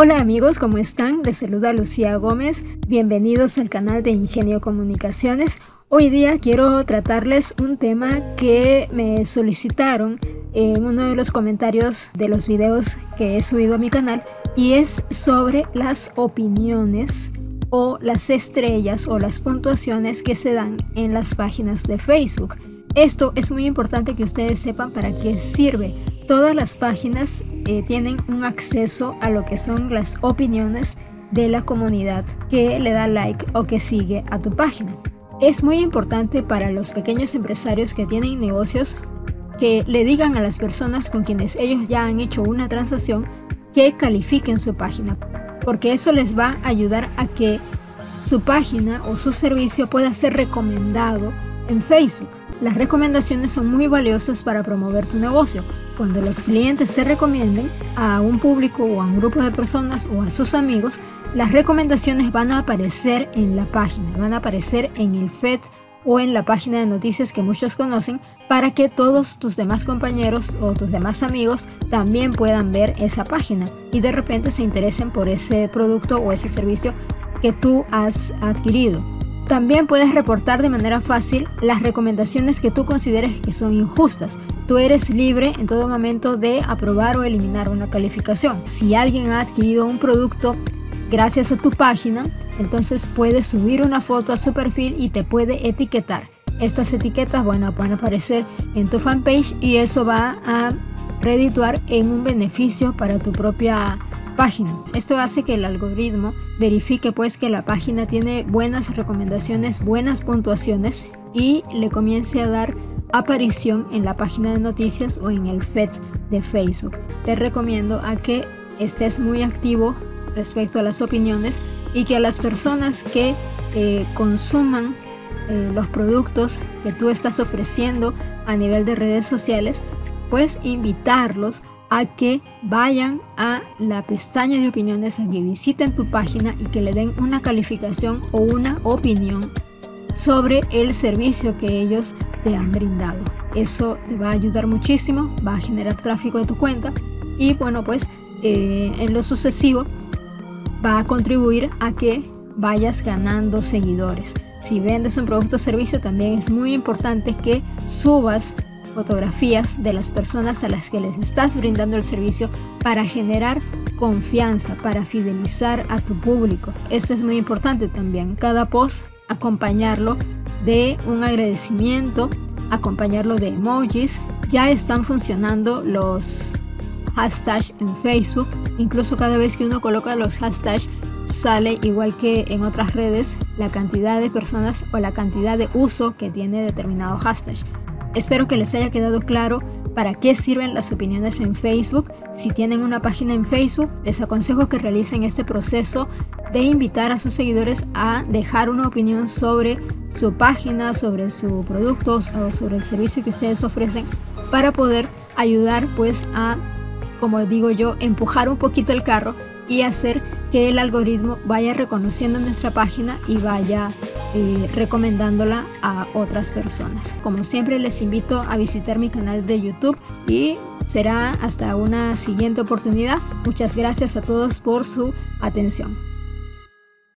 Hola amigos, ¿cómo están? Les saluda Lucía Gómez. Bienvenidos al canal de Ingenio Comunicaciones. Hoy día quiero tratarles un tema que me solicitaron en uno de los comentarios de los videos que he subido a mi canal y es sobre las opiniones o las estrellas o las puntuaciones que se dan en las páginas de Facebook. Esto es muy importante que ustedes sepan para qué sirve todas las páginas eh, tienen un acceso a lo que son las opiniones de la comunidad que le da like o que sigue a tu página. Es muy importante para los pequeños empresarios que tienen negocios que le digan a las personas con quienes ellos ya han hecho una transacción que califiquen su página, porque eso les va a ayudar a que su página o su servicio pueda ser recomendado en Facebook. Las recomendaciones son muy valiosas para promover tu negocio. Cuando los clientes te recomienden a un público o a un grupo de personas o a sus amigos, las recomendaciones van a aparecer en la página, van a aparecer en el FED o en la página de noticias que muchos conocen para que todos tus demás compañeros o tus demás amigos también puedan ver esa página y de repente se interesen por ese producto o ese servicio que tú has adquirido. También puedes reportar de manera fácil las recomendaciones que tú consideres que son injustas. Tú eres libre en todo momento de aprobar o eliminar una calificación. Si alguien ha adquirido un producto gracias a tu página, entonces puedes subir una foto a su perfil y te puede etiquetar. Estas etiquetas, bueno, van a aparecer en tu fanpage y eso va a redituar en un beneficio para tu propia página. Esto hace que el algoritmo verifique pues que la página tiene buenas recomendaciones, buenas puntuaciones y le comience a dar aparición en la página de noticias o en el feed de Facebook. Te recomiendo a que estés muy activo respecto a las opiniones y que a las personas que eh, consuman eh, los productos que tú estás ofreciendo a nivel de redes sociales, pues invitarlos a que vayan a la pestaña de opiniones, a que visiten tu página y que le den una calificación o una opinión sobre el servicio que ellos te han brindado. Eso te va a ayudar muchísimo, va a generar tráfico de tu cuenta y bueno pues eh, en lo sucesivo va a contribuir a que vayas ganando seguidores. Si vendes un producto o servicio también es muy importante que subas fotografías de las personas a las que les estás brindando el servicio para generar confianza, para fidelizar a tu público. Esto es muy importante también. Cada post acompañarlo de un agradecimiento, acompañarlo de emojis. Ya están funcionando los hashtags en Facebook. Incluso cada vez que uno coloca los hashtags sale igual que en otras redes la cantidad de personas o la cantidad de uso que tiene determinado hashtag. Espero que les haya quedado claro para qué sirven las opiniones en Facebook. Si tienen una página en Facebook, les aconsejo que realicen este proceso de invitar a sus seguidores a dejar una opinión sobre su página, sobre su producto o sobre el servicio que ustedes ofrecen para poder ayudar pues a, como digo yo, empujar un poquito el carro y hacer que el algoritmo vaya reconociendo nuestra página y vaya eh, recomendándola a otras personas. Como siempre les invito a visitar mi canal de YouTube y será hasta una siguiente oportunidad. Muchas gracias a todos por su atención.